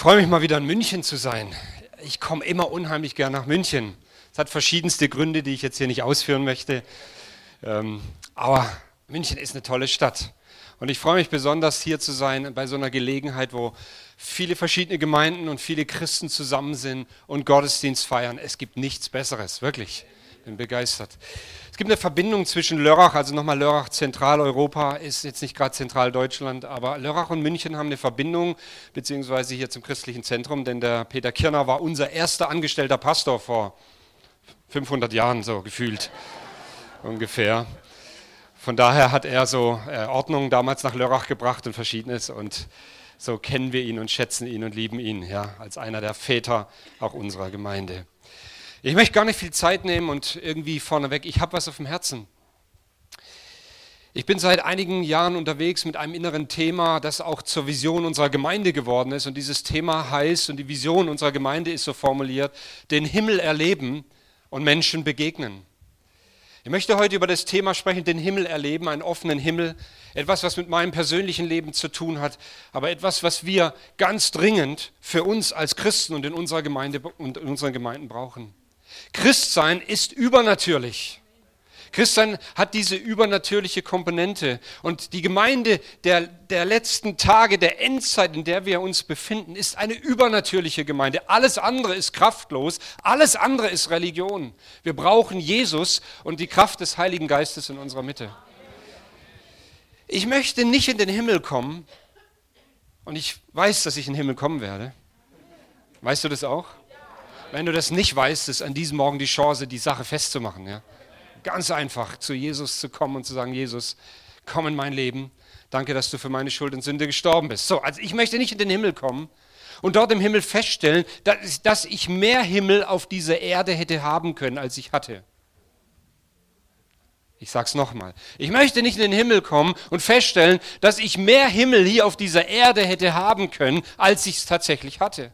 freue mich mal wieder in München zu sein. Ich komme immer unheimlich gern nach München. Es hat verschiedenste Gründe, die ich jetzt hier nicht ausführen möchte. Ähm, aber München ist eine tolle Stadt. Und ich freue mich besonders hier zu sein bei so einer Gelegenheit, wo viele verschiedene Gemeinden und viele Christen zusammen sind und Gottesdienst feiern. Es gibt nichts Besseres, wirklich. Bin begeistert. Es gibt eine Verbindung zwischen Lörrach, also nochmal Lörrach, Zentraleuropa, ist jetzt nicht gerade Zentraldeutschland, aber Lörrach und München haben eine Verbindung, beziehungsweise hier zum christlichen Zentrum, denn der Peter Kirner war unser erster angestellter Pastor vor 500 Jahren, so gefühlt ungefähr. Von daher hat er so äh, Ordnung damals nach Lörrach gebracht und Verschiedenes und so kennen wir ihn und schätzen ihn und lieben ihn, ja, als einer der Väter auch unserer Gemeinde. Ich möchte gar nicht viel Zeit nehmen und irgendwie vorneweg, ich habe was auf dem Herzen. Ich bin seit einigen Jahren unterwegs mit einem inneren Thema, das auch zur Vision unserer Gemeinde geworden ist. Und dieses Thema heißt, und die Vision unserer Gemeinde ist so formuliert, den Himmel erleben und Menschen begegnen. Ich möchte heute über das Thema sprechen, den Himmel erleben, einen offenen Himmel. Etwas, was mit meinem persönlichen Leben zu tun hat, aber etwas, was wir ganz dringend für uns als Christen und in unserer Gemeinde und in unseren Gemeinden brauchen. Christsein ist übernatürlich. Christsein hat diese übernatürliche Komponente. Und die Gemeinde der, der letzten Tage, der Endzeit, in der wir uns befinden, ist eine übernatürliche Gemeinde. Alles andere ist kraftlos, alles andere ist Religion. Wir brauchen Jesus und die Kraft des Heiligen Geistes in unserer Mitte. Ich möchte nicht in den Himmel kommen und ich weiß, dass ich in den Himmel kommen werde. Weißt du das auch? Wenn du das nicht weißt, ist an diesem Morgen die Chance, die Sache festzumachen. Ja? Ganz einfach zu Jesus zu kommen und zu sagen, Jesus, komm in mein Leben. Danke, dass du für meine Schuld und Sünde gestorben bist. So, also ich möchte nicht in den Himmel kommen und dort im Himmel feststellen, dass, dass ich mehr Himmel auf dieser Erde hätte haben können, als ich hatte. Ich sage es nochmal. Ich möchte nicht in den Himmel kommen und feststellen, dass ich mehr Himmel hier auf dieser Erde hätte haben können, als ich es tatsächlich hatte.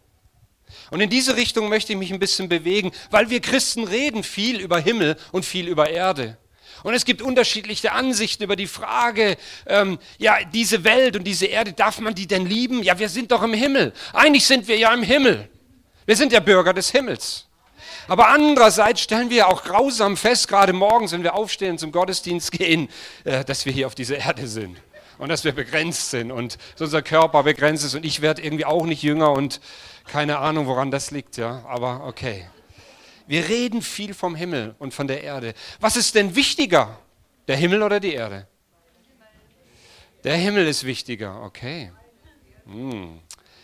Und in diese Richtung möchte ich mich ein bisschen bewegen, weil wir Christen reden viel über Himmel und viel über Erde. Und es gibt unterschiedliche Ansichten über die Frage, ähm, ja, diese Welt und diese Erde, darf man die denn lieben? Ja, wir sind doch im Himmel. Eigentlich sind wir ja im Himmel. Wir sind ja Bürger des Himmels. Aber andererseits stellen wir auch grausam fest, gerade morgens, wenn wir aufstehen zum Gottesdienst gehen, äh, dass wir hier auf dieser Erde sind und dass wir begrenzt sind und unser Körper begrenzt ist und ich werde irgendwie auch nicht jünger und keine Ahnung, woran das liegt, ja, aber okay. Wir reden viel vom Himmel und von der Erde. Was ist denn wichtiger, der Himmel oder die Erde? Der Himmel ist wichtiger, okay. Hm.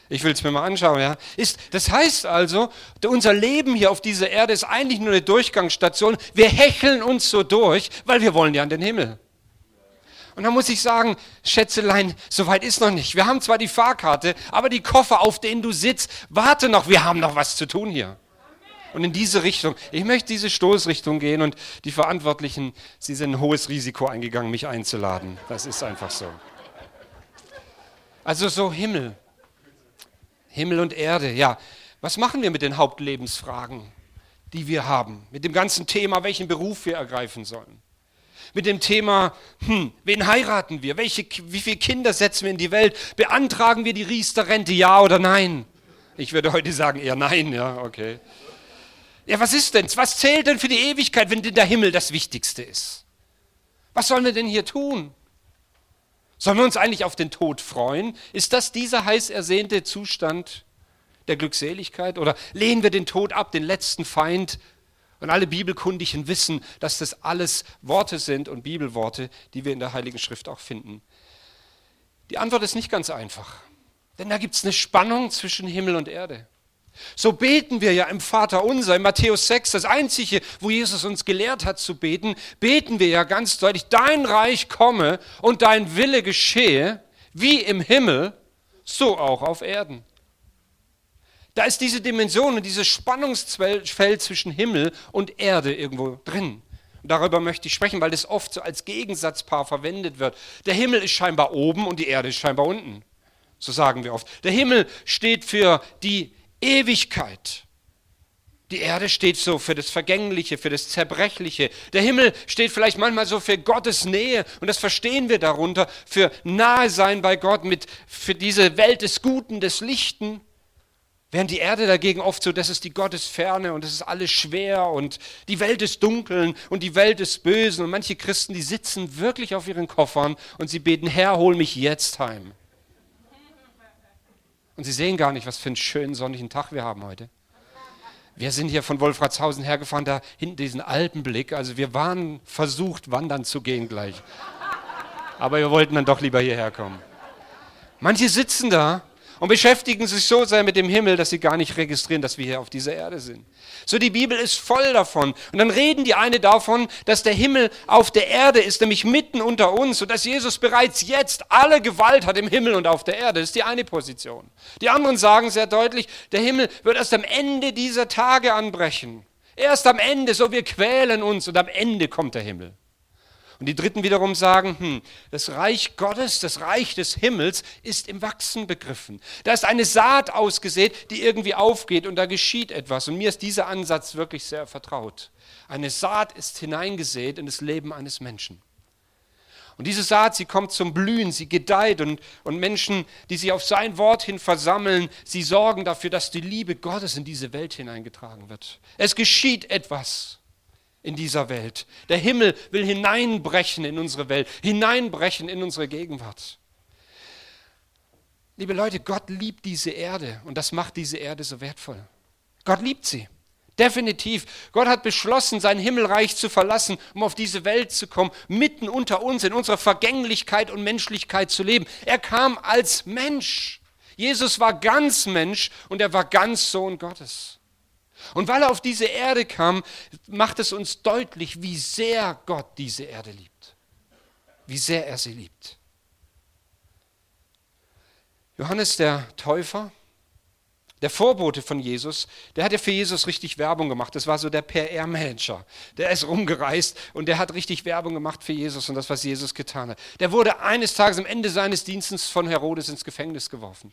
Ich will es mir mal anschauen. Ja. Ist, das heißt also, unser Leben hier auf dieser Erde ist eigentlich nur eine Durchgangsstation. Wir hecheln uns so durch, weil wir wollen ja an den Himmel. Und dann muss ich sagen, Schätzelein, so weit ist noch nicht. Wir haben zwar die Fahrkarte, aber die Koffer, auf denen du sitzt, warte noch, wir haben noch was zu tun hier. Und in diese Richtung, ich möchte diese Stoßrichtung gehen und die Verantwortlichen, sie sind ein hohes Risiko eingegangen, mich einzuladen. Das ist einfach so. Also so Himmel. Himmel und Erde, ja. Was machen wir mit den Hauptlebensfragen, die wir haben? Mit dem ganzen Thema, welchen Beruf wir ergreifen sollen? Mit dem Thema, hm, wen heiraten wir? Welche, wie viele Kinder setzen wir in die Welt? Beantragen wir die Riester-Rente, ja oder nein? Ich würde heute sagen eher nein, ja, okay. Ja, was ist denn? Was zählt denn für die Ewigkeit, wenn denn der Himmel das Wichtigste ist? Was sollen wir denn hier tun? Sollen wir uns eigentlich auf den Tod freuen? Ist das dieser heiß ersehnte Zustand der Glückseligkeit? Oder lehnen wir den Tod ab, den letzten Feind und alle Bibelkundigen wissen, dass das alles Worte sind und Bibelworte, die wir in der Heiligen Schrift auch finden. Die Antwort ist nicht ganz einfach, denn da gibt es eine Spannung zwischen Himmel und Erde. So beten wir ja im Vater unser, in Matthäus 6, das einzige, wo Jesus uns gelehrt hat zu beten, beten wir ja ganz deutlich, dein Reich komme und dein Wille geschehe, wie im Himmel, so auch auf Erden. Da ist diese Dimension und dieses Spannungsfeld zwischen Himmel und Erde irgendwo drin. Und darüber möchte ich sprechen, weil das oft so als Gegensatzpaar verwendet wird. Der Himmel ist scheinbar oben und die Erde ist scheinbar unten. So sagen wir oft. Der Himmel steht für die Ewigkeit. Die Erde steht so für das Vergängliche, für das Zerbrechliche. Der Himmel steht vielleicht manchmal so für Gottes Nähe und das verstehen wir darunter, für Nahe sein bei Gott, mit, für diese Welt des Guten, des Lichten. Während die Erde dagegen oft so, das ist die Gottesferne und es ist alles schwer und die Welt ist dunkeln und die Welt ist böse und manche Christen, die sitzen wirklich auf ihren Koffern und sie beten, Herr, hol mich jetzt heim. Und sie sehen gar nicht, was für einen schönen sonnigen Tag wir haben heute. Wir sind hier von Wolfratshausen hergefahren, da hinten diesen Alpenblick. Also wir waren versucht, wandern zu gehen gleich. Aber wir wollten dann doch lieber hierher kommen. Manche sitzen da und beschäftigen sich so sehr mit dem Himmel, dass sie gar nicht registrieren, dass wir hier auf dieser Erde sind. So die Bibel ist voll davon. Und dann reden die eine davon, dass der Himmel auf der Erde ist, nämlich mitten unter uns und dass Jesus bereits jetzt alle Gewalt hat im Himmel und auf der Erde. Das ist die eine Position. Die anderen sagen sehr deutlich, der Himmel wird erst am Ende dieser Tage anbrechen. Erst am Ende, so wir quälen uns und am Ende kommt der Himmel. Und die Dritten wiederum sagen, hm, das Reich Gottes, das Reich des Himmels ist im Wachsen begriffen. Da ist eine Saat ausgesät, die irgendwie aufgeht und da geschieht etwas. Und mir ist dieser Ansatz wirklich sehr vertraut. Eine Saat ist hineingesät in das Leben eines Menschen. Und diese Saat, sie kommt zum Blühen, sie gedeiht und, und Menschen, die sich auf sein Wort hin versammeln, sie sorgen dafür, dass die Liebe Gottes in diese Welt hineingetragen wird. Es geschieht etwas in dieser Welt. Der Himmel will hineinbrechen in unsere Welt, hineinbrechen in unsere Gegenwart. Liebe Leute, Gott liebt diese Erde und das macht diese Erde so wertvoll. Gott liebt sie. Definitiv. Gott hat beschlossen, sein Himmelreich zu verlassen, um auf diese Welt zu kommen, mitten unter uns, in unserer Vergänglichkeit und Menschlichkeit zu leben. Er kam als Mensch. Jesus war ganz Mensch und er war ganz Sohn Gottes. Und weil er auf diese Erde kam, macht es uns deutlich, wie sehr Gott diese Erde liebt. Wie sehr er sie liebt. Johannes der Täufer, der Vorbote von Jesus, der hat ja für Jesus richtig Werbung gemacht. Das war so der PR-Manager. Der ist rumgereist und der hat richtig Werbung gemacht für Jesus und das, was Jesus getan hat. Der wurde eines Tages am Ende seines Dienstes von Herodes ins Gefängnis geworfen.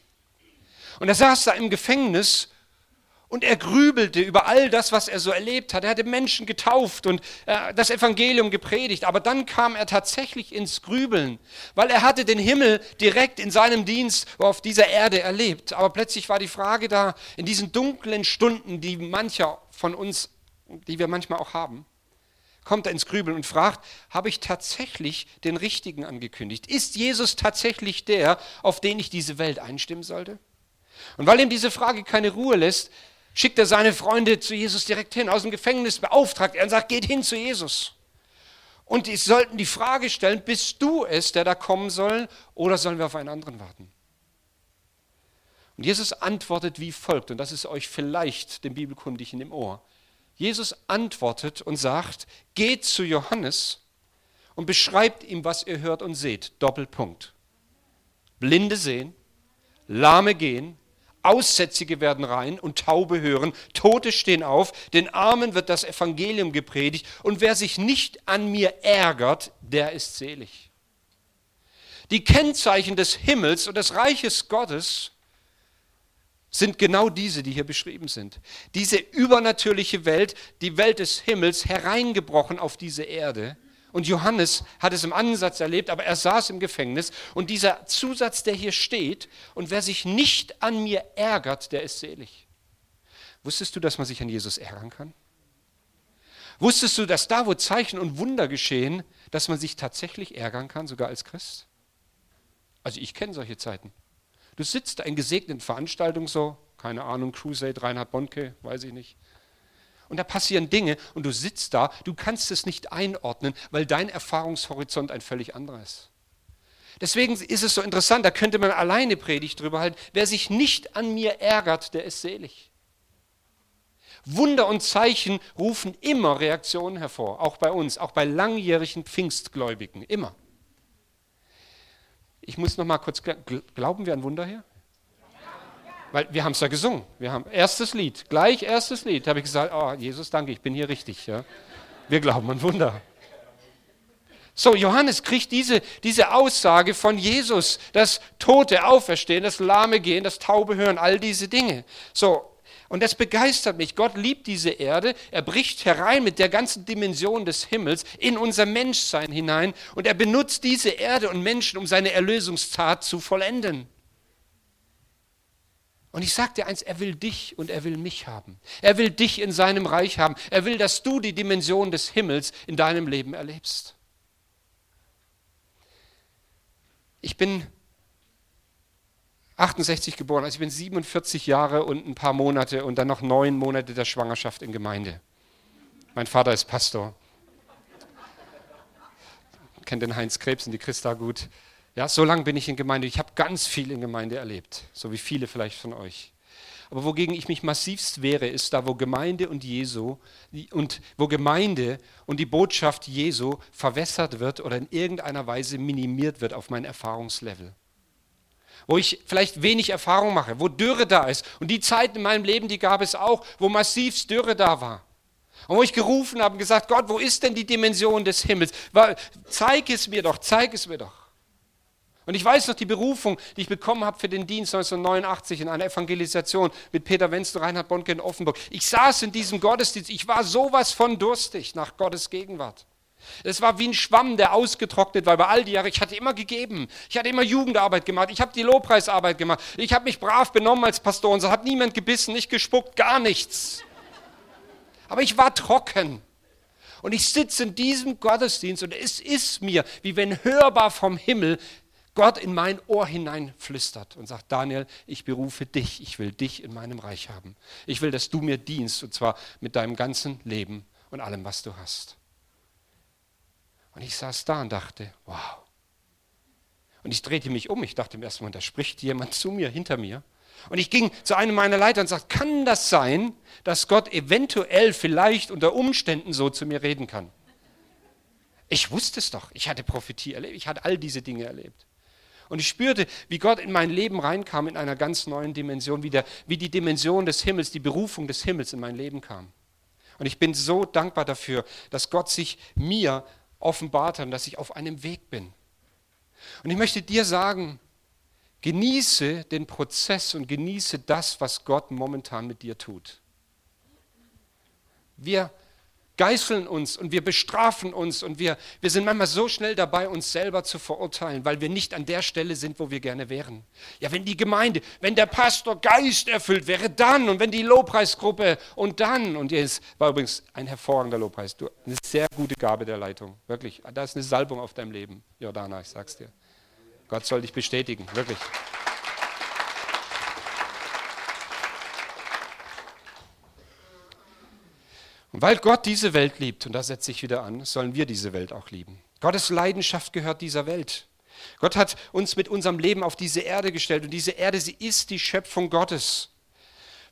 Und er saß da im Gefängnis und er grübelte über all das, was er so erlebt hat. Er hatte Menschen getauft und äh, das Evangelium gepredigt. Aber dann kam er tatsächlich ins Grübeln, weil er hatte den Himmel direkt in seinem Dienst auf dieser Erde erlebt. Aber plötzlich war die Frage da, in diesen dunklen Stunden, die mancher von uns, die wir manchmal auch haben, kommt er ins Grübeln und fragt, habe ich tatsächlich den Richtigen angekündigt? Ist Jesus tatsächlich der, auf den ich diese Welt einstimmen sollte? Und weil ihm diese Frage keine Ruhe lässt, schickt er seine Freunde zu Jesus direkt hin, aus dem Gefängnis beauftragt er und sagt, geht hin zu Jesus. Und die sollten die Frage stellen, bist du es, der da kommen soll, oder sollen wir auf einen anderen warten? Und Jesus antwortet wie folgt, und das ist euch vielleicht dem Bibelkundigen im Ohr. Jesus antwortet und sagt, geht zu Johannes und beschreibt ihm, was ihr hört und seht. Doppelpunkt. Blinde sehen, Lahme gehen, Aussätzige werden rein und Taube hören, Tote stehen auf, den Armen wird das Evangelium gepredigt und wer sich nicht an mir ärgert, der ist selig. Die Kennzeichen des Himmels und des Reiches Gottes sind genau diese, die hier beschrieben sind. Diese übernatürliche Welt, die Welt des Himmels, hereingebrochen auf diese Erde und Johannes hat es im Ansatz erlebt, aber er saß im Gefängnis. Und dieser Zusatz, der hier steht, und wer sich nicht an mir ärgert, der ist selig. Wusstest du, dass man sich an Jesus ärgern kann? Wusstest du, dass da, wo Zeichen und Wunder geschehen, dass man sich tatsächlich ärgern kann, sogar als Christ? Also ich kenne solche Zeiten. Du sitzt da in gesegneten Veranstaltungen so, keine Ahnung, Crusade, Reinhard Bonke, weiß ich nicht und da passieren Dinge und du sitzt da, du kannst es nicht einordnen, weil dein Erfahrungshorizont ein völlig anderer ist. Deswegen ist es so interessant, da könnte man alleine Predigt drüber halten. Wer sich nicht an mir ärgert, der ist selig. Wunder und Zeichen rufen immer Reaktionen hervor, auch bei uns, auch bei langjährigen Pfingstgläubigen, immer. Ich muss noch mal kurz, glauben wir an Wunder hier? Weil wir haben es ja gesungen. Wir haben erstes Lied, gleich erstes Lied, habe ich gesagt, oh Jesus, danke, ich bin hier richtig. Ja. Wir glauben an Wunder. So, Johannes kriegt diese, diese Aussage von Jesus, dass Tote auferstehen, das Lahme gehen, das Taube hören, all diese Dinge. So, und das begeistert mich. Gott liebt diese Erde. Er bricht herein mit der ganzen Dimension des Himmels in unser Menschsein hinein. Und er benutzt diese Erde und Menschen, um seine Erlösungstat zu vollenden. Und ich sage dir eins, er will dich und er will mich haben. Er will dich in seinem Reich haben. Er will, dass du die Dimension des Himmels in deinem Leben erlebst. Ich bin 68 geboren, also ich bin 47 Jahre und ein paar Monate und dann noch neun Monate der Schwangerschaft in Gemeinde. Mein Vater ist Pastor. Kennt den Heinz Krebs und die Christa gut. Ja, so lange bin ich in Gemeinde. Ich habe ganz viel in Gemeinde erlebt, so wie viele vielleicht von euch. Aber wogegen ich mich massivst wehre, ist da, wo Gemeinde und Jesu und wo Gemeinde und die Botschaft Jesu verwässert wird oder in irgendeiner Weise minimiert wird auf mein Erfahrungslevel. Wo ich vielleicht wenig Erfahrung mache, wo Dürre da ist. Und die Zeiten in meinem Leben, die gab es auch, wo massivst Dürre da war. Und wo ich gerufen habe und gesagt, Gott, wo ist denn die Dimension des Himmels? Zeig es mir doch, zeig es mir doch. Und ich weiß noch die Berufung, die ich bekommen habe für den Dienst 1989 in einer Evangelisation mit Peter Wenz und Reinhard Bonke in Offenburg. Ich saß in diesem Gottesdienst, ich war sowas von durstig nach Gottes Gegenwart. Es war wie ein Schwamm, der ausgetrocknet war über all die Jahre. Ich hatte immer gegeben. Ich hatte immer Jugendarbeit gemacht. Ich habe die Lobpreisarbeit gemacht. Ich habe mich brav benommen als Pastor und so hat niemand gebissen, nicht gespuckt, gar nichts. Aber ich war trocken. Und ich sitze in diesem Gottesdienst und es ist mir, wie wenn hörbar vom Himmel Gott in mein Ohr hinein flüstert und sagt, Daniel, ich berufe dich, ich will dich in meinem Reich haben. Ich will, dass du mir dienst und zwar mit deinem ganzen Leben und allem, was du hast. Und ich saß da und dachte, wow. Und ich drehte mich um, ich dachte im ersten Moment, da spricht jemand zu mir, hinter mir. Und ich ging zu einem meiner Leiter und sagte, kann das sein, dass Gott eventuell vielleicht unter Umständen so zu mir reden kann? Ich wusste es doch, ich hatte Prophetie erlebt, ich hatte all diese Dinge erlebt. Und ich spürte, wie Gott in mein Leben reinkam in einer ganz neuen Dimension, wie, der, wie die Dimension des Himmels, die Berufung des Himmels in mein Leben kam. Und ich bin so dankbar dafür, dass Gott sich mir offenbart hat und dass ich auf einem Weg bin. Und ich möchte dir sagen, genieße den Prozess und genieße das, was Gott momentan mit dir tut. Wir geißeln uns und wir bestrafen uns und wir, wir sind manchmal so schnell dabei, uns selber zu verurteilen, weil wir nicht an der Stelle sind, wo wir gerne wären. Ja, wenn die Gemeinde, wenn der Pastor Geist erfüllt wäre, dann und wenn die Lobpreisgruppe und dann. Und es war übrigens ein hervorragender Lobpreis. Du, eine sehr gute Gabe der Leitung, wirklich. Da ist eine Salbung auf deinem Leben, Jordana, ich sag's dir. Gott soll dich bestätigen, wirklich. Und weil Gott diese Welt liebt, und da setze ich wieder an, sollen wir diese Welt auch lieben. Gottes Leidenschaft gehört dieser Welt. Gott hat uns mit unserem Leben auf diese Erde gestellt und diese Erde, sie ist die Schöpfung Gottes.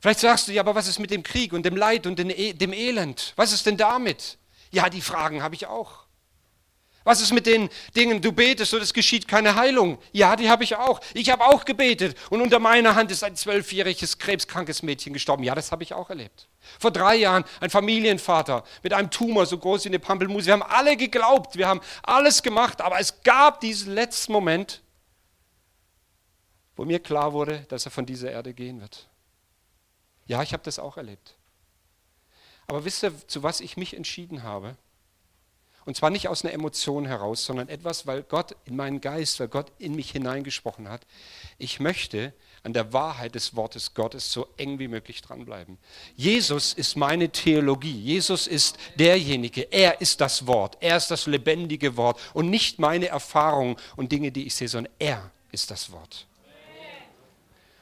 Vielleicht sagst du, ja, aber was ist mit dem Krieg und dem Leid und dem e-, Elend? Was ist denn damit? Ja, die Fragen habe ich auch. Was ist mit den Dingen, du betest und es geschieht keine Heilung? Ja, die habe ich auch. Ich habe auch gebetet und unter meiner Hand ist ein zwölfjähriges krebskrankes Mädchen gestorben. Ja, das habe ich auch erlebt. Vor drei Jahren ein Familienvater mit einem Tumor so groß wie eine Pampelmuse. Wir haben alle geglaubt, wir haben alles gemacht, aber es gab diesen letzten Moment, wo mir klar wurde, dass er von dieser Erde gehen wird. Ja, ich habe das auch erlebt. Aber wisst ihr, zu was ich mich entschieden habe? Und zwar nicht aus einer Emotion heraus, sondern etwas, weil Gott in meinen Geist, weil Gott in mich hineingesprochen hat. Ich möchte an der Wahrheit des Wortes Gottes so eng wie möglich dranbleiben. Jesus ist meine Theologie. Jesus ist derjenige. Er ist das Wort. Er ist das lebendige Wort. Und nicht meine Erfahrungen und Dinge, die ich sehe, sondern er ist das Wort.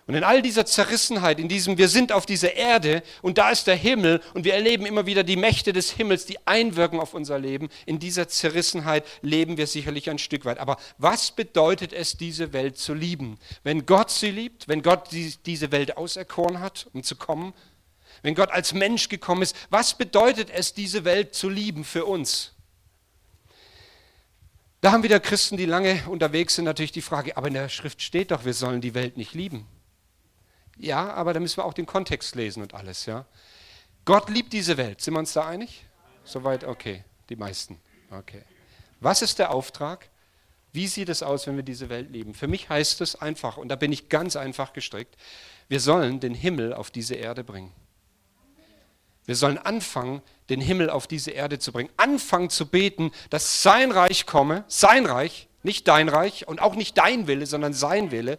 Und in all dieser Zerrissenheit, in diesem, wir sind auf dieser Erde und da ist der Himmel und wir erleben immer wieder die Mächte des Himmels, die einwirken auf unser Leben, in dieser Zerrissenheit leben wir sicherlich ein Stück weit. Aber was bedeutet es, diese Welt zu lieben? Wenn Gott sie liebt, wenn Gott diese Welt auserkoren hat, um zu kommen, wenn Gott als Mensch gekommen ist, was bedeutet es, diese Welt zu lieben für uns? Da haben wieder Christen, die lange unterwegs sind, natürlich die Frage, aber in der Schrift steht doch, wir sollen die Welt nicht lieben. Ja, aber da müssen wir auch den Kontext lesen und alles, ja. Gott liebt diese Welt. Sind wir uns da einig? Soweit, okay. Die meisten. Okay. Was ist der Auftrag? Wie sieht es aus, wenn wir diese Welt lieben? Für mich heißt es einfach, und da bin ich ganz einfach gestrickt, wir sollen den Himmel auf diese Erde bringen. Wir sollen anfangen, den Himmel auf diese Erde zu bringen. Anfangen zu beten, dass sein Reich komme, sein Reich, nicht dein Reich und auch nicht dein Wille, sondern sein Wille,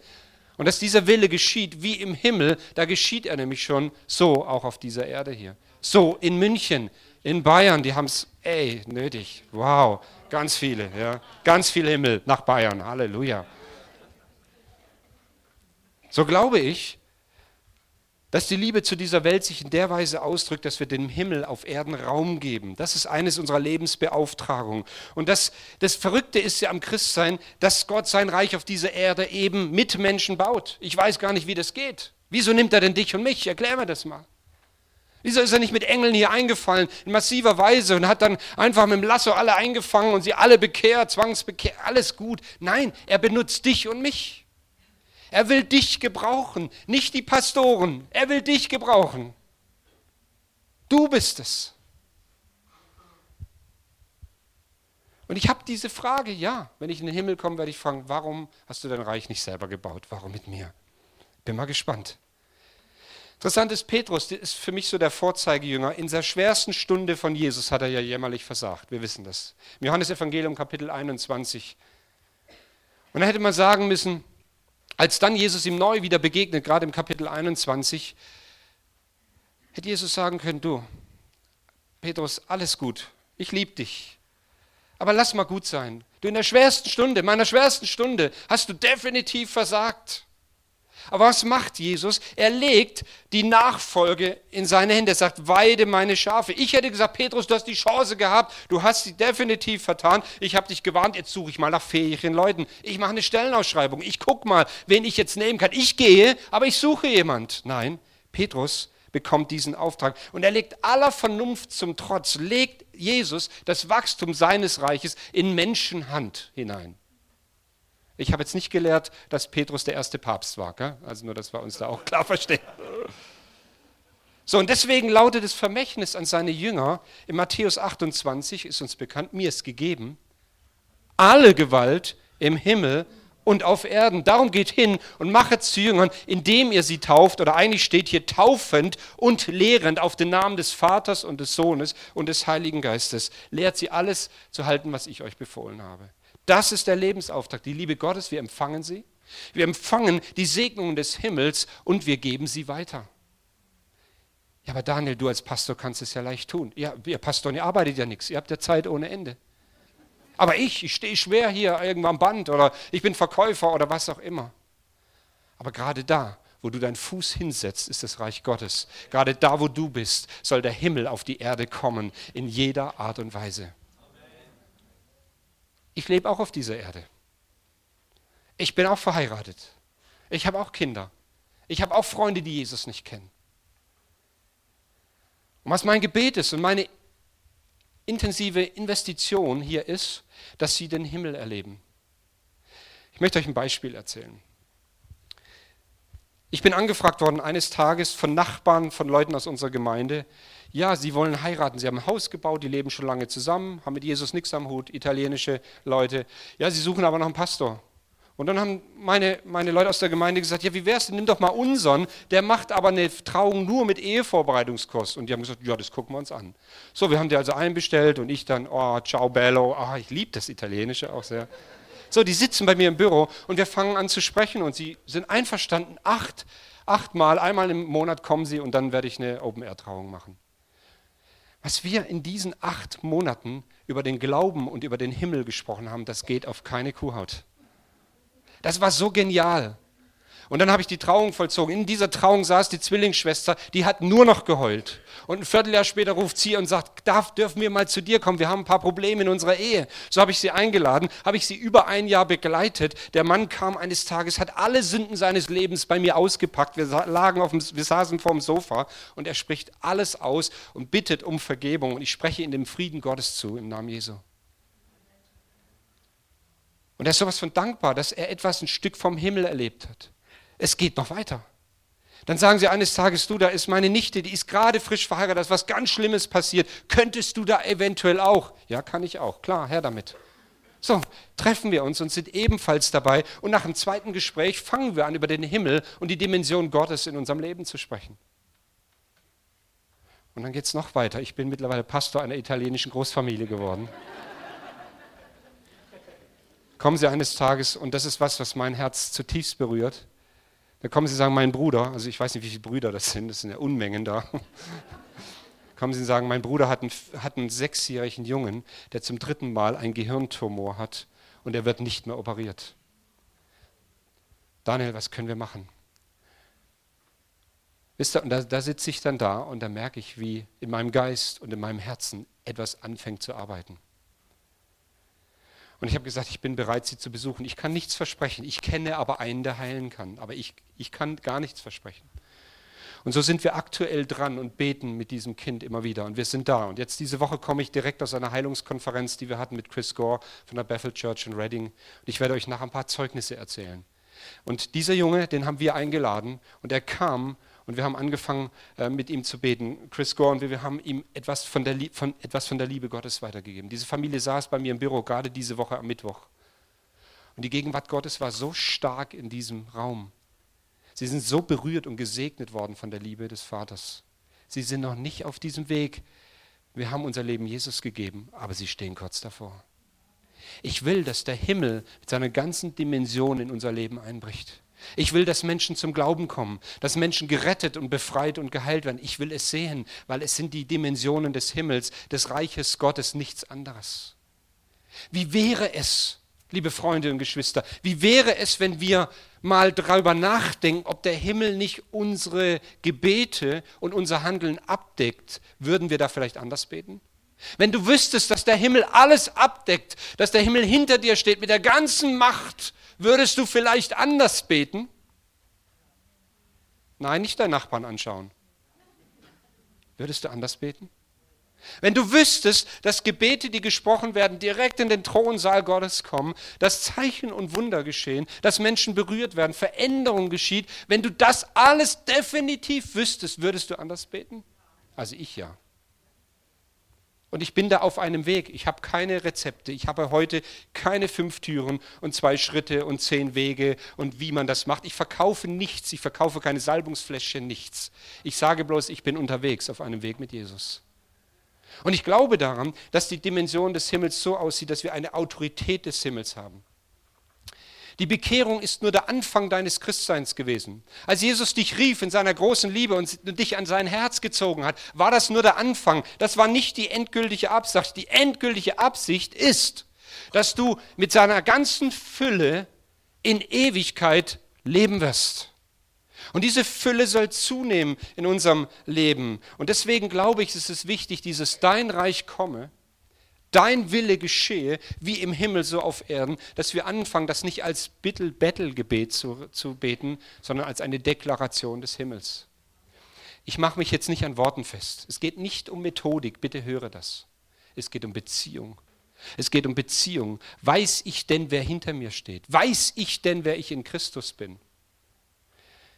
Und dass dieser Wille geschieht wie im Himmel, da geschieht er nämlich schon so auch auf dieser Erde hier. So in München, in Bayern, die haben es, ey, nötig. Wow, ganz viele, ja. Ganz viel Himmel nach Bayern. Halleluja. So glaube ich, dass die Liebe zu dieser Welt sich in der Weise ausdrückt, dass wir dem Himmel auf Erden Raum geben. Das ist eines unserer Lebensbeauftragungen. Und das, das Verrückte ist ja am Christsein, dass Gott sein Reich auf dieser Erde eben mit Menschen baut. Ich weiß gar nicht, wie das geht. Wieso nimmt er denn dich und mich? Erklär mir das mal. Wieso ist er nicht mit Engeln hier eingefallen in massiver Weise und hat dann einfach mit dem Lasso alle eingefangen und sie alle bekehrt, zwangsbekehrt, alles gut? Nein, er benutzt dich und mich. Er will dich gebrauchen, nicht die Pastoren. Er will dich gebrauchen. Du bist es. Und ich habe diese Frage, ja, wenn ich in den Himmel komme, werde ich fragen, warum hast du dein Reich nicht selber gebaut? Warum mit mir? Bin mal gespannt. Interessant ist, Petrus ist für mich so der Vorzeigejünger. In der schwersten Stunde von Jesus hat er ja jämmerlich versagt. Wir wissen das. Im Johannesevangelium Kapitel 21. Und da hätte man sagen müssen, als dann Jesus ihm neu wieder begegnet, gerade im Kapitel 21, hätte Jesus sagen können, du, Petrus, alles gut, ich liebe dich, aber lass mal gut sein. Du in der schwersten Stunde, meiner schwersten Stunde, hast du definitiv versagt. Aber was macht Jesus? Er legt die Nachfolge in seine Hände. Er sagt, weide meine Schafe. Ich hätte gesagt, Petrus, du hast die Chance gehabt, du hast sie definitiv vertan. Ich habe dich gewarnt, jetzt suche ich mal nach fähigen Leuten. Ich mache eine Stellenausschreibung. Ich gucke mal, wen ich jetzt nehmen kann. Ich gehe, aber ich suche jemand. Nein, Petrus bekommt diesen Auftrag. Und er legt aller Vernunft zum Trotz, legt Jesus das Wachstum seines Reiches in Menschenhand hinein. Ich habe jetzt nicht gelehrt, dass Petrus der erste Papst war. Gell? Also nur, dass wir uns da auch klar verstehen. So, und deswegen lautet das Vermächtnis an seine Jünger in Matthäus 28, ist uns bekannt, mir ist gegeben, alle Gewalt im Himmel und auf Erden. Darum geht hin und machet zu Jüngern, indem ihr sie tauft, oder eigentlich steht hier taufend und lehrend auf den Namen des Vaters und des Sohnes und des Heiligen Geistes. Lehrt sie alles zu halten, was ich euch befohlen habe. Das ist der Lebensauftrag, die Liebe Gottes. Wir empfangen sie. Wir empfangen die Segnungen des Himmels und wir geben sie weiter. Ja, aber Daniel, du als Pastor kannst es ja leicht tun. Ja, ihr Pastoren, ihr arbeitet ja nichts. Ihr habt ja Zeit ohne Ende. Aber ich, ich stehe schwer hier irgendwo am Band oder ich bin Verkäufer oder was auch immer. Aber gerade da, wo du deinen Fuß hinsetzt, ist das Reich Gottes. Gerade da, wo du bist, soll der Himmel auf die Erde kommen, in jeder Art und Weise. Ich lebe auch auf dieser Erde. Ich bin auch verheiratet. Ich habe auch Kinder. Ich habe auch Freunde, die Jesus nicht kennen. Und was mein Gebet ist und meine intensive Investition hier ist, dass sie den Himmel erleben. Ich möchte euch ein Beispiel erzählen. Ich bin angefragt worden eines Tages von Nachbarn, von Leuten aus unserer Gemeinde, ja, sie wollen heiraten. Sie haben ein Haus gebaut, die leben schon lange zusammen, haben mit Jesus nichts am Hut, italienische Leute. Ja, sie suchen aber noch einen Pastor. Und dann haben meine, meine Leute aus der Gemeinde gesagt, ja, wie wär's denn, nimm doch mal unseren, der macht aber eine Trauung nur mit Ehevorbereitungskurs. Und die haben gesagt, ja, das gucken wir uns an. So, wir haben die also einbestellt und ich dann, oh, ciao bello, oh, ich liebe das Italienische auch sehr. So, die sitzen bei mir im Büro und wir fangen an zu sprechen und sie sind einverstanden, acht, achtmal, einmal im Monat kommen sie und dann werde ich eine Open-Air-Trauung machen. Was wir in diesen acht Monaten über den Glauben und über den Himmel gesprochen haben, das geht auf keine Kuhhaut. Das war so genial. Und dann habe ich die Trauung vollzogen. In dieser Trauung saß die Zwillingsschwester, die hat nur noch geheult. Und ein Vierteljahr später ruft sie und sagt, Darf, dürfen wir mal zu dir kommen, wir haben ein paar Probleme in unserer Ehe. So habe ich sie eingeladen, habe ich sie über ein Jahr begleitet. Der Mann kam eines Tages, hat alle Sünden seines Lebens bei mir ausgepackt. Wir, lagen auf dem, wir saßen vor dem Sofa und er spricht alles aus und bittet um Vergebung. Und ich spreche in dem Frieden Gottes zu, im Namen Jesu. Und er ist sowas von dankbar, dass er etwas ein Stück vom Himmel erlebt hat. Es geht noch weiter. Dann sagen sie eines Tages, du, da ist meine Nichte, die ist gerade frisch verheiratet, da ist was ganz Schlimmes passiert. Könntest du da eventuell auch? Ja, kann ich auch. Klar, her damit. So, treffen wir uns und sind ebenfalls dabei. Und nach dem zweiten Gespräch fangen wir an, über den Himmel und die Dimension Gottes in unserem Leben zu sprechen. Und dann geht es noch weiter. Ich bin mittlerweile Pastor einer italienischen Großfamilie geworden. Kommen Sie eines Tages, und das ist was, was mein Herz zutiefst berührt Da kommen sie und sagen, mein Bruder, also ich weiß nicht, wie viele Brüder das sind, das sind ja Unmengen da. kommen sie und sagen, mein Bruder hat einen, hat einen sechsjährigen Jungen, der zum dritten Mal einen Gehirntumor hat und er wird nicht mehr operiert. Daniel, was können wir machen? Wisst ihr, und da, da sitze ich dann da und da merke ich, wie in meinem Geist und in meinem Herzen etwas anfängt zu arbeiten. Und ich habe gesagt, ich bin bereit, sie zu besuchen. Ich kann nichts versprechen. Ich kenne aber einen, der heilen kann. Aber ich, ich kann gar nichts versprechen. Und so sind wir aktuell dran und beten mit diesem Kind immer wieder. Und wir sind da. Und jetzt diese Woche komme ich direkt aus einer Heilungskonferenz, die wir hatten mit Chris Gore von der Bethel Church in Reading. Und ich werde euch nach ein paar Zeugnisse erzählen. Und dieser Junge, den haben wir eingeladen und er kam und wir haben angefangen, äh, mit ihm zu beten. Chris Gore und wir, wir haben ihm etwas von, der, von, etwas von der Liebe Gottes weitergegeben. Diese Familie saß bei mir im Büro, gerade diese Woche am Mittwoch. Und die Gegenwart Gottes war so stark in diesem Raum. Sie sind so berührt und gesegnet worden von der Liebe des Vaters. Sie sind noch nicht auf diesem Weg. Wir haben unser Leben Jesus gegeben, aber sie stehen kurz davor. Ich will, dass der Himmel mit seiner ganzen Dimension in unser Leben einbricht. Ich will, dass Menschen zum Glauben kommen, dass Menschen gerettet und befreit und geheilt werden. Ich will es sehen, weil es sind die Dimensionen des Himmels, des Reiches Gottes, nichts anderes. Wie wäre es, liebe Freunde und Geschwister, wie wäre es, wenn wir mal darüber nachdenken, ob der Himmel nicht unsere Gebete und unser Handeln abdeckt, würden wir da vielleicht anders beten? Wenn du wüsstest, dass der Himmel alles abdeckt, dass der Himmel hinter dir steht mit der ganzen Macht Würdest du vielleicht anders beten? Nein, nicht deinen Nachbarn anschauen. Würdest du anders beten? Wenn du wüsstest, dass Gebete, die gesprochen werden, direkt in den Thronsaal Gottes kommen, dass Zeichen und Wunder geschehen, dass Menschen berührt werden, Veränderung geschieht, wenn du das alles definitiv wüsstest, würdest du anders beten? Also ich ja. Und ich bin da auf einem Weg. Ich habe keine Rezepte. Ich habe heute keine fünf Türen und zwei Schritte und zehn Wege und wie man das macht. Ich verkaufe nichts. Ich verkaufe keine Salbungsfläschchen, nichts. Ich sage bloß, ich bin unterwegs auf einem Weg mit Jesus. Und ich glaube daran, dass die Dimension des Himmels so aussieht, dass wir eine Autorität des Himmels haben. Die Bekehrung ist nur der Anfang deines Christseins gewesen. Als Jesus dich rief in seiner großen Liebe und dich an sein Herz gezogen hat, war das nur der Anfang. Das war nicht die endgültige Absicht. Die endgültige Absicht ist, dass du mit seiner ganzen Fülle in Ewigkeit leben wirst. Und diese Fülle soll zunehmen in unserem Leben. Und deswegen glaube ich, ist es wichtig, dieses Dein Reich komme, dein Wille geschehe, wie im Himmel so auf Erden, dass wir anfangen, das nicht als Bittel-Bettel-Gebet zu, zu beten, sondern als eine Deklaration des Himmels. Ich mache mich jetzt nicht an Worten fest. Es geht nicht um Methodik, bitte höre das. Es geht um Beziehung. Es geht um Beziehung. Weiß ich denn, wer hinter mir steht? Weiß ich denn, wer ich in Christus bin?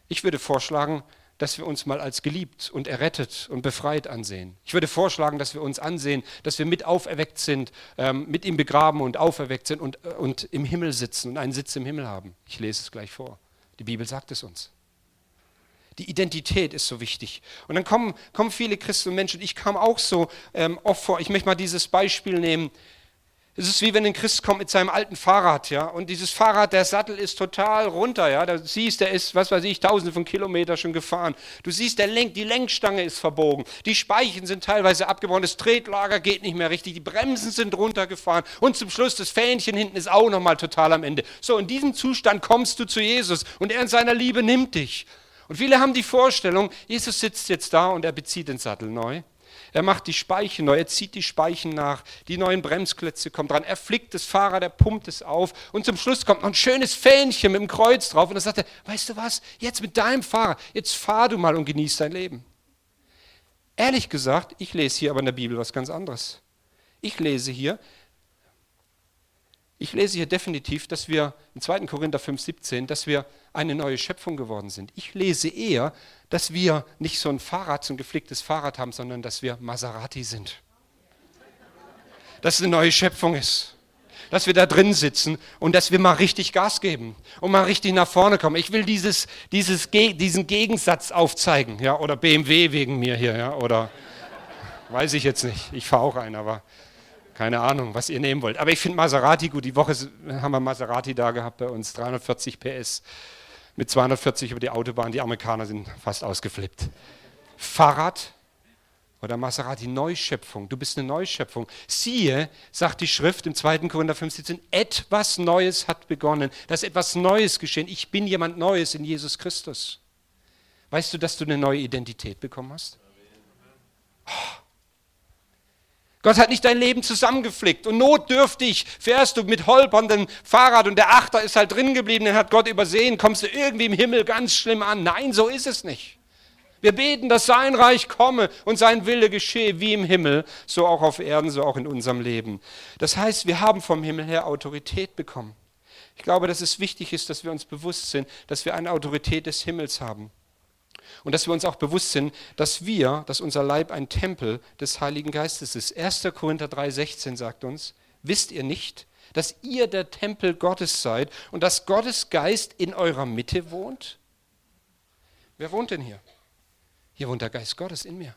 Ich würde vorschlagen, dass wir uns mal als geliebt und errettet und befreit ansehen. Ich würde vorschlagen, dass wir uns ansehen, dass wir mit auferweckt sind, ähm, mit ihm begraben und auferweckt sind und, äh, und im Himmel sitzen und einen Sitz im Himmel haben. Ich lese es gleich vor. Die Bibel sagt es uns. Die Identität ist so wichtig. Und dann kommen, kommen viele Christen und Menschen, ich kam auch so ähm, oft vor, ich möchte mal dieses Beispiel nehmen, es ist wie wenn ein Christ kommt mit seinem alten Fahrrad, ja, und dieses Fahrrad, der Sattel ist total runter, ja. Du siehst, der ist, was weiß ich, tausende von Kilometern schon gefahren. Du siehst, der Lenk, die Lenkstange ist verbogen, die Speichen sind teilweise abgebrochen, das Tretlager geht nicht mehr richtig, die Bremsen sind runtergefahren und zum Schluss das Fähnchen hinten ist auch nochmal total am Ende. So, in diesem Zustand kommst du zu Jesus und er in seiner Liebe nimmt dich. Und viele haben die Vorstellung, Jesus sitzt jetzt da und er bezieht den Sattel neu. Er macht die Speichen neu, er zieht die Speichen nach, die neuen Bremsklötze kommen dran, er flickt das Fahrrad, er pumpt es auf und zum Schluss kommt noch ein schönes Fähnchen mit dem Kreuz drauf und dann sagt er, weißt du was, jetzt mit deinem Fahrrad, jetzt fahr du mal und genieß dein Leben. Ehrlich gesagt, ich lese hier aber in der Bibel was ganz anderes. Ich lese hier, ich lese hier definitiv, dass wir in 2. Korinther 5, 17, dass wir eine neue Schöpfung geworden sind. Ich lese eher, dass wir nicht so ein Fahrrad, so ein geflicktes Fahrrad haben, sondern dass wir Maserati sind. Dass es eine neue Schöpfung ist. Dass wir da drin sitzen und dass wir mal richtig Gas geben und mal richtig nach vorne kommen. Ich will dieses, dieses, diesen Gegensatz aufzeigen, ja, oder BMW wegen mir hier, ja, oder weiß ich jetzt nicht. Ich fahre auch einen, aber keine Ahnung, was ihr nehmen wollt. Aber ich finde Maserati gut. Die Woche haben wir Maserati da gehabt bei uns, 340 PS. mit 240 über die Autobahn. Die Amerikaner sind fast ausgeflippt. Fahrrad oder Maserati, Neuschöpfung. Du bist eine Neuschöpfung. Siehe, sagt die Schrift im 2. Korinther 15, etwas Neues hat begonnen. Da ist etwas Neues geschehen. Ich bin jemand Neues in Jesus Christus. Weißt du, dass du eine neue Identität bekommen hast? Oh. Gott hat nicht dein Leben zusammengeflickt und notdürftig fährst du mit holperndem Fahrrad und der Achter ist halt drin geblieben, den hat Gott übersehen, kommst du irgendwie im Himmel ganz schlimm an. Nein, so ist es nicht. Wir beten, dass sein Reich komme und sein Wille geschehe wie im Himmel, so auch auf Erden, so auch in unserem Leben. Das heißt, wir haben vom Himmel her Autorität bekommen. Ich glaube, dass es wichtig ist, dass wir uns bewusst sind, dass wir eine Autorität des Himmels haben. Und dass wir uns auch bewusst sind, dass wir, dass unser Leib ein Tempel des Heiligen Geistes ist. 1. Korinther 3,16 sagt uns, wisst ihr nicht, dass ihr der Tempel Gottes seid und dass Gottes Geist in eurer Mitte wohnt? Wer wohnt denn hier? Hier wohnt der Geist Gottes in mir.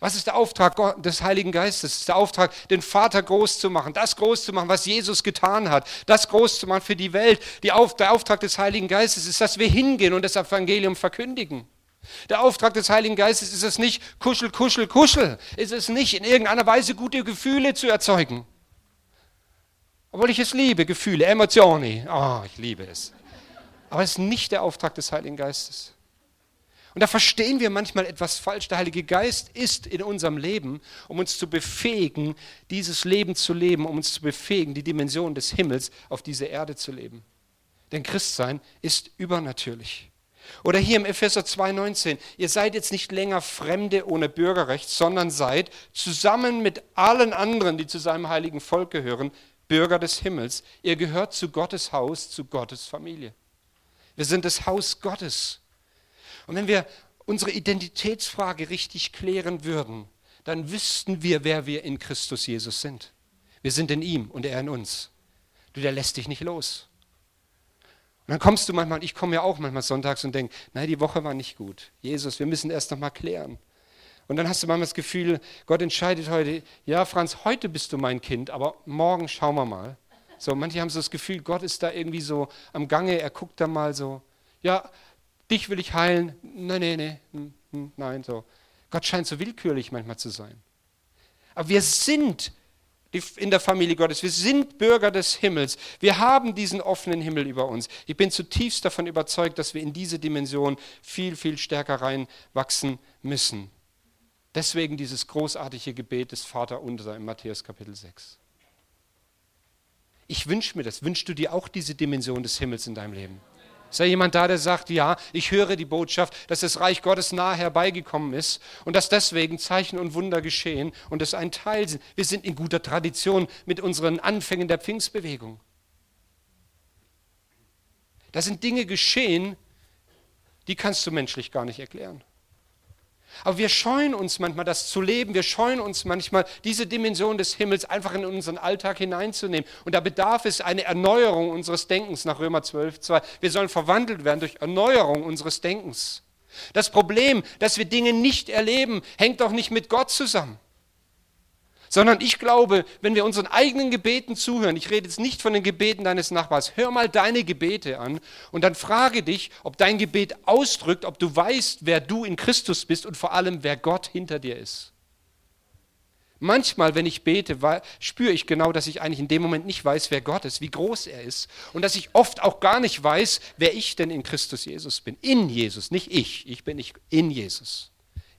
Was ist der Auftrag des Heiligen Geistes? Es ist der Auftrag, den Vater groß zu machen, das groß zu machen, was Jesus getan hat, das groß zu machen für die Welt. Die Auf, der Auftrag des Heiligen Geistes ist, dass wir hingehen und das Evangelium verkündigen. Der Auftrag des Heiligen Geistes ist es nicht, kuschel, kuschel, kuschel. Ist es nicht, in irgendeiner Weise gute Gefühle zu erzeugen. Obwohl ich es liebe, Gefühle, Emotionen. Oh, ich liebe es. Aber es ist nicht der Auftrag des Heiligen Geistes. Und da verstehen wir manchmal etwas falsch. Der Heilige Geist ist in unserem Leben, um uns zu befähigen, dieses Leben zu leben, um uns zu befähigen, die Dimension des Himmels auf diese Erde zu leben. Denn Christsein ist übernatürlich. Oder hier im Epheser 2,19, ihr seid jetzt nicht länger Fremde ohne Bürgerrecht, sondern seid zusammen mit allen anderen, die zu seinem heiligen Volk gehören, Bürger des Himmels. Ihr gehört zu Gottes Haus, zu Gottes Familie. Wir sind das Haus Gottes. Und wenn wir unsere Identitätsfrage richtig klären würden, dann wüssten wir, wer wir in Christus Jesus sind. Wir sind in ihm und er in uns. Du, der lässt dich nicht los. Und dann kommst du manchmal, ich komme ja auch manchmal sonntags und denke, nein, die Woche war nicht gut. Jesus, wir müssen erst noch mal klären. Und dann hast du manchmal das Gefühl, Gott entscheidet heute, ja Franz, heute bist du mein Kind, aber morgen schauen wir mal. So, manche haben so das Gefühl, Gott ist da irgendwie so am Gange, er guckt da mal so. Ja, dich will ich heilen. Nein, nein, nein, hm, hm, nein, so. Gott scheint so willkürlich manchmal zu sein. Aber wir sind in der Familie Gottes. Wir sind Bürger des Himmels. Wir haben diesen offenen Himmel über uns. Ich bin zutiefst davon überzeugt, dass wir in diese Dimension viel, viel stärker reinwachsen müssen. Deswegen dieses großartige Gebet des Vater unser in Matthäus Kapitel 6. Ich wünsche mir das. Wünschst du dir auch diese Dimension des Himmels in deinem Leben? Ist da jemand da, der sagt, ja, ich höre die Botschaft, dass das Reich Gottes nahe herbeigekommen ist und dass deswegen Zeichen und Wunder geschehen und es ein Teil sind. Wir sind in guter Tradition mit unseren Anfängen der Pfingstbewegung. Da sind Dinge geschehen, die kannst du menschlich gar nicht erklären. Aber wir scheuen uns manchmal, das zu leben. Wir scheuen uns manchmal, diese Dimension des Himmels einfach in unseren Alltag hineinzunehmen. Und da bedarf es eine Erneuerung unseres Denkens nach Römer 12, 2. Wir sollen verwandelt werden durch Erneuerung unseres Denkens. Das Problem, dass wir Dinge nicht erleben, hängt doch nicht mit Gott zusammen sondern ich glaube, wenn wir unseren eigenen Gebeten zuhören, ich rede jetzt nicht von den Gebeten deines Nachbars, hör mal deine Gebete an und dann frage dich, ob dein Gebet ausdrückt, ob du weißt, wer du in Christus bist und vor allem, wer Gott hinter dir ist. Manchmal, wenn ich bete, spüre ich genau, dass ich eigentlich in dem Moment nicht weiß, wer Gott ist, wie groß er ist und dass ich oft auch gar nicht weiß, wer ich denn in Christus Jesus bin. In Jesus, nicht ich, ich bin nicht in Jesus.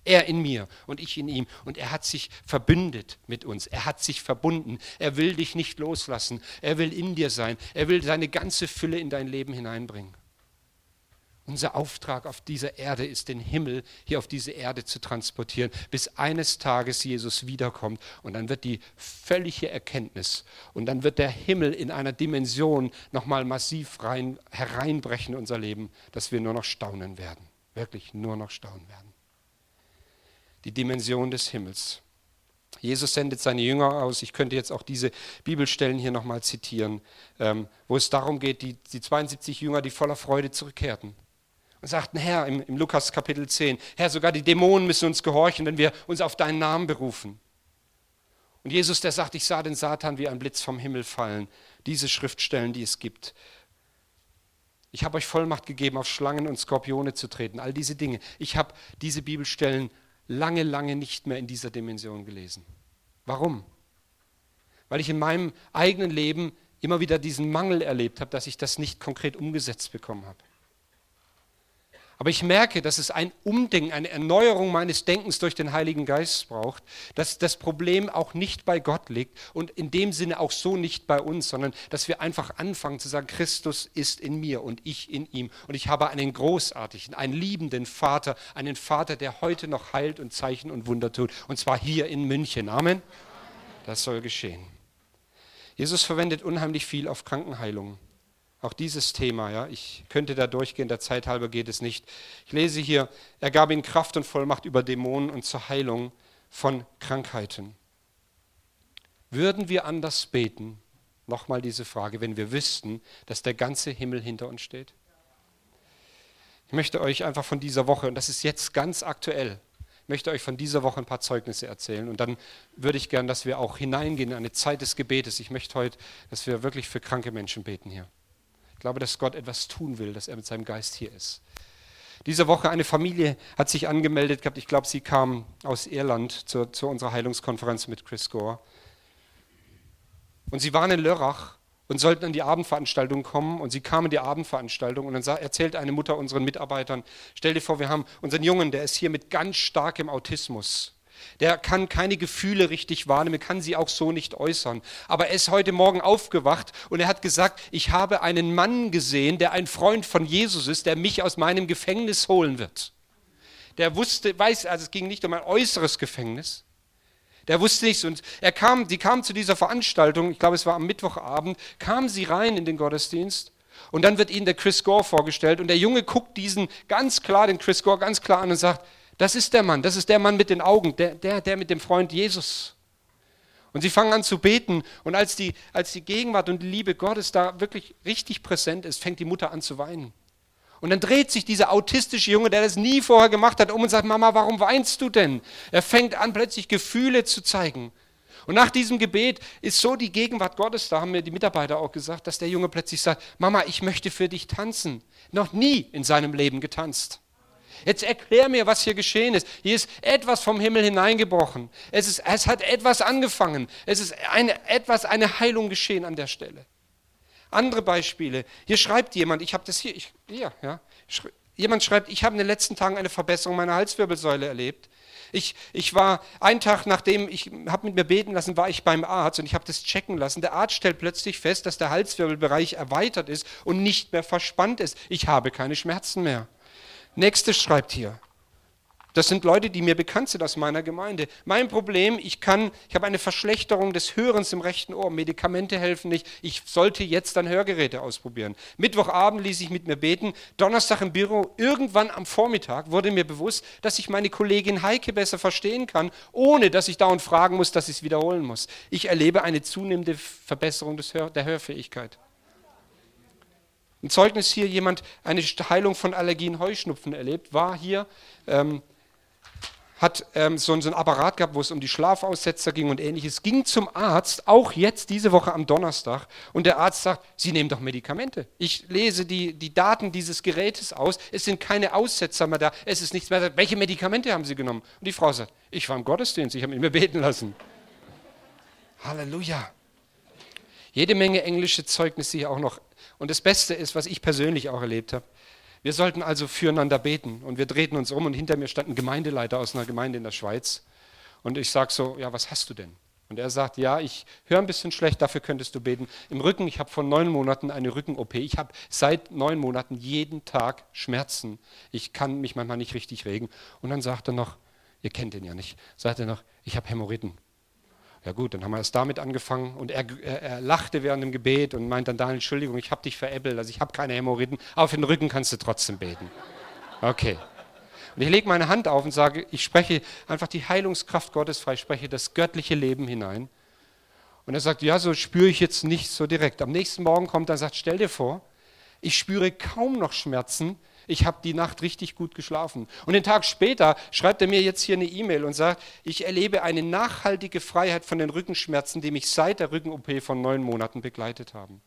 Er in mir und ich in ihm. Und er hat sich verbündet mit uns. Er hat sich verbunden. Er will dich nicht loslassen. Er will in dir sein. Er will seine ganze Fülle in dein Leben hineinbringen. Unser Auftrag auf dieser Erde ist, den Himmel hier auf diese Erde zu transportieren, bis eines Tages Jesus wiederkommt. Und dann wird die völlige Erkenntnis und dann wird der Himmel in einer Dimension nochmal massiv rein, hereinbrechen in unser Leben, dass wir nur noch staunen werden. Wirklich nur noch staunen werden die Dimension des Himmels. Jesus sendet seine Jünger aus. Ich könnte jetzt auch diese Bibelstellen hier nochmal zitieren, ähm, wo es darum geht, die, die 72 Jünger, die voller Freude zurückkehrten und sagten, Herr, im, im Lukas Kapitel 10, Herr, sogar die Dämonen müssen uns gehorchen, wenn wir uns auf deinen Namen berufen. Und Jesus, der sagt, ich sah den Satan wie ein Blitz vom Himmel fallen. Diese Schriftstellen, die es gibt. Ich habe euch Vollmacht gegeben, auf Schlangen und Skorpione zu treten. All diese Dinge. Ich habe diese Bibelstellen lange, lange nicht mehr in dieser Dimension gelesen. Warum? Weil ich in meinem eigenen Leben immer wieder diesen Mangel erlebt habe, dass ich das nicht konkret umgesetzt bekommen habe. Aber ich merke, dass es ein Umdenken, eine Erneuerung meines Denkens durch den Heiligen Geist braucht, dass das Problem auch nicht bei Gott liegt und in dem Sinne auch so nicht bei uns, sondern dass wir einfach anfangen zu sagen, Christus ist in mir und ich in ihm. Und ich habe einen großartigen, einen liebenden Vater, einen Vater, der heute noch heilt und Zeichen und Wunder tut. Und zwar hier in München. Amen. Das soll geschehen. Jesus verwendet unheimlich viel auf Krankenheilung. Auch dieses Thema, ja, ich könnte da durchgehen, der Zeit halber geht es nicht. Ich lese hier, er gab ihnen Kraft und Vollmacht über Dämonen und zur Heilung von Krankheiten. Würden wir anders beten? Nochmal diese Frage, wenn wir wüssten, dass der ganze Himmel hinter uns steht. Ich möchte euch einfach von dieser Woche, und das ist jetzt ganz aktuell, möchte euch von dieser Woche ein paar Zeugnisse erzählen. Und dann würde ich gern, dass wir auch hineingehen in eine Zeit des Gebetes. Ich möchte heute, dass wir wirklich für kranke Menschen beten hier. Ich glaube, dass Gott etwas tun will, dass er mit seinem Geist hier ist. Diese Woche eine Familie hat sich angemeldet gehabt. Ich glaube, sie kam aus Irland zu, zu unserer Heilungskonferenz mit Chris Gore. Und sie waren in Lörrach und sollten an die Abendveranstaltung kommen. Und sie kamen in die Abendveranstaltung und dann erzählt eine Mutter unseren Mitarbeitern, stell dir vor, wir haben unseren Jungen, der ist hier mit ganz starkem Autismus. Der kann keine Gefühle richtig wahrnehmen, kann sie auch so nicht äußern. Aber er ist heute Morgen aufgewacht und er hat gesagt, ich habe einen Mann gesehen, der ein Freund von Jesus ist, der mich aus meinem Gefängnis holen wird. Der wusste, weiß, also es ging nicht um ein äußeres Gefängnis. Der wusste nichts und er kam, die kam zu dieser Veranstaltung, ich glaube es war am Mittwochabend, kam sie rein in den Gottesdienst und dann wird ihnen der Chris Gore vorgestellt und der Junge guckt diesen ganz klar, den Chris Gore ganz klar an und sagt, das ist der Mann, das ist der Mann mit den Augen, der, der, der mit dem Freund Jesus. Und sie fangen an zu beten. Und als die, als die Gegenwart und die Liebe Gottes da wirklich richtig präsent ist, fängt die Mutter an zu weinen. Und dann dreht sich dieser autistische Junge, der das nie vorher gemacht hat, um und sagt, Mama, warum weinst du denn? Er fängt an, plötzlich Gefühle zu zeigen. Und nach diesem Gebet ist so die Gegenwart Gottes, da haben mir die Mitarbeiter auch gesagt, dass der Junge plötzlich sagt, Mama, ich möchte für dich tanzen. Noch nie in seinem Leben getanzt. Jetzt erklär mir, was hier geschehen ist. Hier ist etwas vom Himmel hineingebrochen. Es, ist, es hat etwas angefangen. Es ist eine, etwas, eine Heilung geschehen an der Stelle. Andere Beispiele. Hier schreibt jemand, ich habe das hier, ich, hier ja. Jemand schreibt, ich habe in den letzten Tagen eine Verbesserung meiner Halswirbelsäule erlebt. Ich, ich war einen Tag, nachdem ich habe mit mir beten lassen, war ich beim Arzt und ich habe das checken lassen. Der Arzt stellt plötzlich fest, dass der Halswirbelbereich erweitert ist und nicht mehr verspannt ist. Ich habe keine Schmerzen mehr. Nächstes schreibt hier. Das sind Leute, die mir bekannt sind aus meiner Gemeinde. Mein Problem, ich kann, ich habe eine Verschlechterung des Hörens im rechten Ohr. Medikamente helfen nicht. Ich sollte jetzt dann Hörgeräte ausprobieren. Mittwochabend ließ ich mit mir beten. Donnerstag im Büro, irgendwann am Vormittag wurde mir bewusst, dass ich meine Kollegin Heike besser verstehen kann, ohne dass ich dauernd fragen muss, dass ich es wiederholen muss. Ich erlebe eine zunehmende Verbesserung Hör der Hörfähigkeit. Ein Zeugnis hier, jemand eine Heilung von Allergien Heuschnupfen erlebt, war hier, ähm, hat ähm, so, so einen Apparat gehabt, wo es um die Schlafaussetzer ging und ähnliches, ging zum Arzt, auch jetzt diese Woche am Donnerstag, und der Arzt sagt, Sie nehmen doch Medikamente. Ich lese die, die Daten dieses Gerätes aus, es sind keine Aussetzer mehr da, es ist nichts mehr da. Welche Medikamente haben Sie genommen? Und die Frau sagt, ich war im Gottesdienst, ich habe mit mir beten lassen. Halleluja. Jede Menge englische Zeugnisse hier auch noch und das Beste ist, was ich persönlich auch erlebt habe. Wir sollten also füreinander beten. Und wir drehten uns um und hinter mir stand ein Gemeindeleiter aus einer Gemeinde in der Schweiz. Und ich sage so, ja, was hast du denn? Und er sagt, ja, ich höre ein bisschen schlecht, dafür könntest du beten. Im Rücken, ich habe vor neun Monaten eine Rücken-OP. Ich habe seit neun Monaten jeden Tag Schmerzen. Ich kann mich manchmal nicht richtig regen. Und dann sagt er noch, ihr kennt ihn ja nicht, sagt er noch, ich habe Hämorrhoiden. Ja gut, dann haben wir es damit angefangen und er, er, er, lachte während dem Gebet und meint dann, Daniel, Entschuldigung, ich habe dich veräppelt, also ich habe keine Hämorrhoiden, für den Rücken kannst du trotzdem beten. Okay. Und ich lege meine Hand auf und sage, ich spreche einfach die Heilungskraft Gottes frei, ich spreche das göttliche Leben hinein. Und er sagt, ja, so spüre ich jetzt nicht so direkt. Am nächsten Morgen kommt er und sagt, stell dir vor, ich spüre kaum noch Schmerzen, ich habe die Nacht richtig gut geschlafen. Und den Tag später schreibt er mir jetzt hier eine E-Mail und sagt, ich erlebe eine nachhaltige Freiheit von den Rückenschmerzen, die mich seit der Rücken-OP von neun Monaten begleitet haben.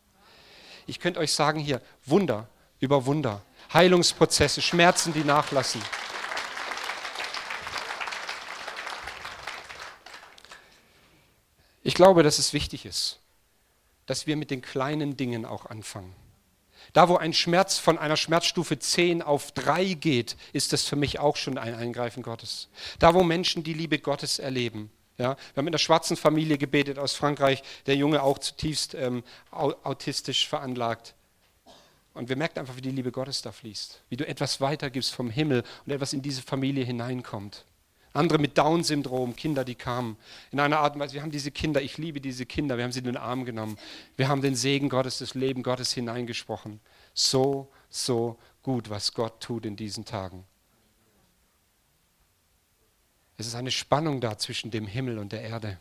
Ich könnte euch sagen hier, Wunder, über Wunder, Heilungsprozesse, Schmerzen, die nachlassen. Ich glaube, dass es wichtig ist, dass wir mit den kleinen Dingen auch anfangen. Da, wo ein Schmerz von einer Schmerzstufe 10 auf 3 geht, ist das für mich auch schon ein Eingreifen Gottes. Da, wo Menschen die Liebe Gottes erleben. Ja, wir haben in der schwarzen Familie gebetet aus Frankreich, der Junge auch zutiefst ähm, autistisch veranlagt. Und wir merken einfach, wie die Liebe Gottes da fließt, wie du etwas weitergibst vom Himmel und etwas in diese Familie hineinkommt. Andere mit Down-Syndrom, Kinder, die kamen. In einer Art und Weise, wir haben diese Kinder, ich liebe diese Kinder, wir haben sie in den Arm genommen. Wir haben den Segen Gottes, das Leben Gottes hineingesprochen. So, so gut, was Gott tut in diesen Tagen. Es ist eine Spannung da zwischen dem Himmel und der Erde.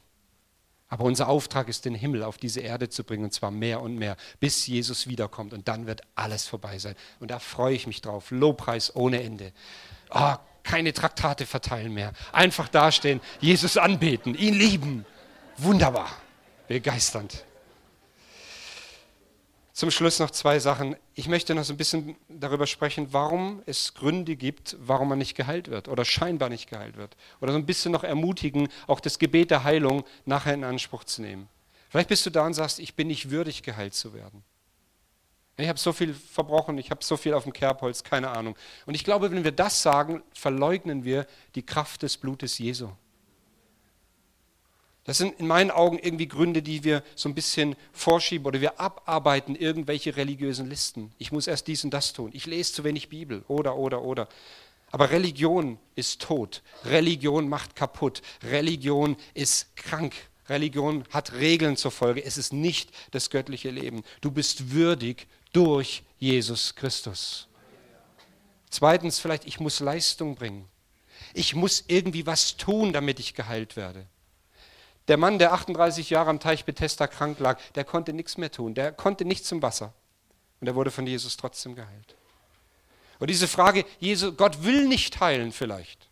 Aber unser Auftrag ist, den Himmel auf diese Erde zu bringen, und zwar mehr und mehr, bis Jesus wiederkommt. Und dann wird alles vorbei sein. Und da freue ich mich drauf. Lobpreis ohne Ende. Oh, keine Traktate verteilen mehr. Einfach dastehen, Jesus anbeten, ihn lieben. Wunderbar, begeisternd. Zum Schluss noch zwei Sachen. Ich möchte noch so ein bisschen darüber sprechen, warum es Gründe gibt, warum man nicht geheilt wird oder scheinbar nicht geheilt wird. Oder so ein bisschen noch ermutigen, auch das Gebet der Heilung nachher in Anspruch zu nehmen. Vielleicht bist du da und sagst, ich bin nicht würdig, geheilt zu werden. Ich habe so viel verbrochen, ich habe so viel auf dem Kerbholz, keine Ahnung. Und ich glaube, wenn wir das sagen, verleugnen wir die Kraft des Blutes Jesu. Das sind in meinen Augen irgendwie Gründe, die wir so ein bisschen vorschieben oder wir abarbeiten irgendwelche religiösen Listen. Ich muss erst dies und das tun. Ich lese zu wenig Bibel oder, oder, oder. Aber Religion ist tot. Religion macht kaputt. Religion ist krank. Religion hat Regeln zur Folge. Es ist nicht das göttliche Leben. Du bist würdig durch Jesus Christus. Zweitens, vielleicht, ich muss Leistung bringen. Ich muss irgendwie was tun, damit ich geheilt werde. Der Mann, der 38 Jahre am Teich Bethesda krank lag, der konnte nichts mehr tun. Der konnte nichts zum Wasser. Und er wurde von Jesus trotzdem geheilt. Und diese Frage, Jesus, Gott will nicht heilen vielleicht.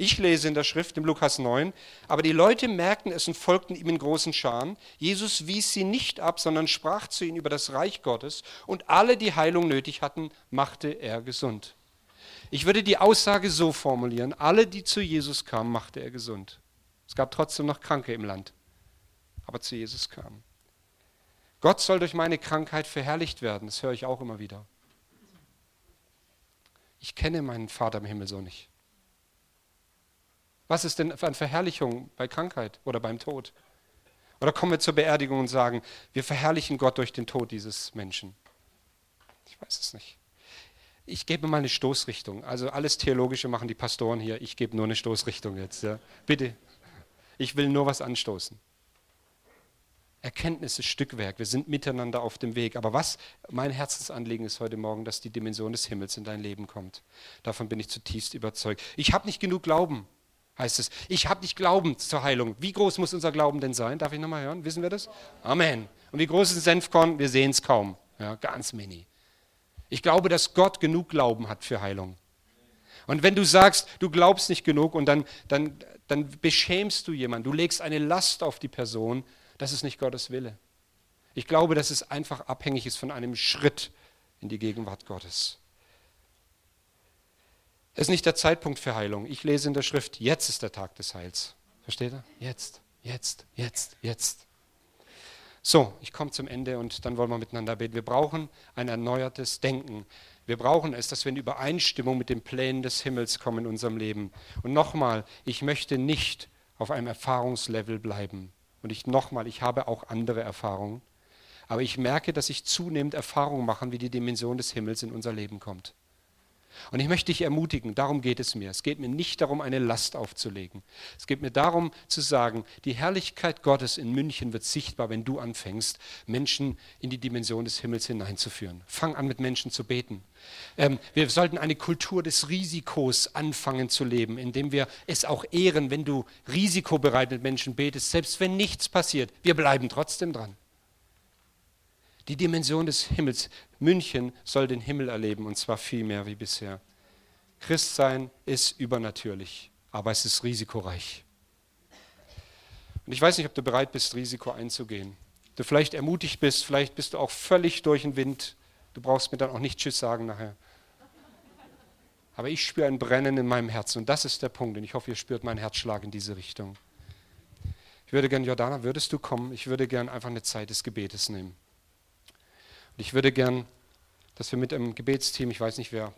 Ich lese in der Schrift, im Lukas 9, aber die Leute merkten es und folgten ihm in großen Scharen. Jesus wies sie nicht ab, sondern sprach zu ihnen über das Reich Gottes und alle, die Heilung nötig hatten, machte er gesund. Ich würde die Aussage so formulieren, alle, die zu Jesus kamen, machte er gesund. Es gab trotzdem noch Kranke im Land, aber zu Jesus kamen. Gott soll durch meine Krankheit verherrlicht werden, das höre ich auch immer wieder. Ich kenne meinen Vater im Himmel so nicht. Was ist denn eine Verherrlichung bei Krankheit oder beim Tod? Oder kommen wir zur Beerdigung und sagen, wir verherrlichen Gott durch den Tod dieses Menschen? Ich weiß es nicht. Ich gebe mal eine Stoßrichtung. Also alles Theologische machen die Pastoren hier. Ich gebe nur eine Stoßrichtung jetzt. Ja. Bitte. Ich will nur was anstoßen. Erkenntnis ist Stückwerk. Wir sind miteinander auf dem Weg. Aber was mein Herzensanliegen ist heute Morgen, dass die Dimension des Himmels in dein Leben kommt. Davon bin ich zutiefst überzeugt. Ich habe nicht genug Glauben heißt es. Ich habe nicht Glauben zur Heilung. Wie groß muss unser Glauben denn sein? Darf ich nochmal hören? Wissen wir das? Amen. Und wie groß ist ein Senfkorn? Wir sehen es kaum. Ja, ganz mini. Ich glaube, dass Gott genug Glauben hat für Heilung. Und wenn du sagst, du glaubst nicht genug und dann, dann, dann beschämst du jemanden, du legst eine Last auf die Person, das ist nicht Gottes Wille. Ich glaube, dass es einfach abhängig ist von einem Schritt in die Gegenwart Gottes. Ist nicht der Zeitpunkt für Heilung. Ich lese in der Schrift, jetzt ist der Tag des Heils. Versteht ihr? Jetzt, jetzt, jetzt, jetzt. So, ich komme zum Ende und dann wollen wir miteinander beten. Wir brauchen ein erneuertes Denken. Wir brauchen es, dass wir in Übereinstimmung mit den Plänen des Himmels kommen in unserem Leben. Und nochmal, ich möchte nicht auf einem Erfahrungslevel bleiben. Und ich nochmal, ich habe auch andere Erfahrungen. Aber ich merke, dass ich zunehmend Erfahrungen mache, wie die Dimension des Himmels in unser Leben kommt. Und ich möchte dich ermutigen, darum geht es mir. Es geht mir nicht darum, eine Last aufzulegen. Es geht mir darum zu sagen, die Herrlichkeit Gottes in München wird sichtbar, wenn du anfängst, Menschen in die Dimension des Himmels hineinzuführen. Fang an, mit Menschen zu beten. Ähm, wir sollten eine Kultur des Risikos anfangen zu leben, indem wir es auch ehren, wenn du risikobereit mit Menschen betest, selbst wenn nichts passiert. Wir bleiben trotzdem dran. Die Dimension des Himmels. München soll den Himmel erleben und zwar viel mehr wie bisher. Christsein ist übernatürlich, aber es ist risikoreich. Und ich weiß nicht, ob du bereit bist, Risiko einzugehen. Du vielleicht ermutigt bist, vielleicht bist du auch völlig durch den Wind. Du brauchst mir dann auch nicht Tschüss sagen nachher. Aber ich spüre ein Brennen in meinem Herzen und das ist der Punkt und ich hoffe, ihr spürt meinen Herzschlag in diese Richtung. Ich würde gern, Jordana, würdest du kommen? Ich würde gern einfach eine Zeit des Gebetes nehmen. Und ich würde gern, dass wir mit dem Gebetsteam, ich weiß nicht, wer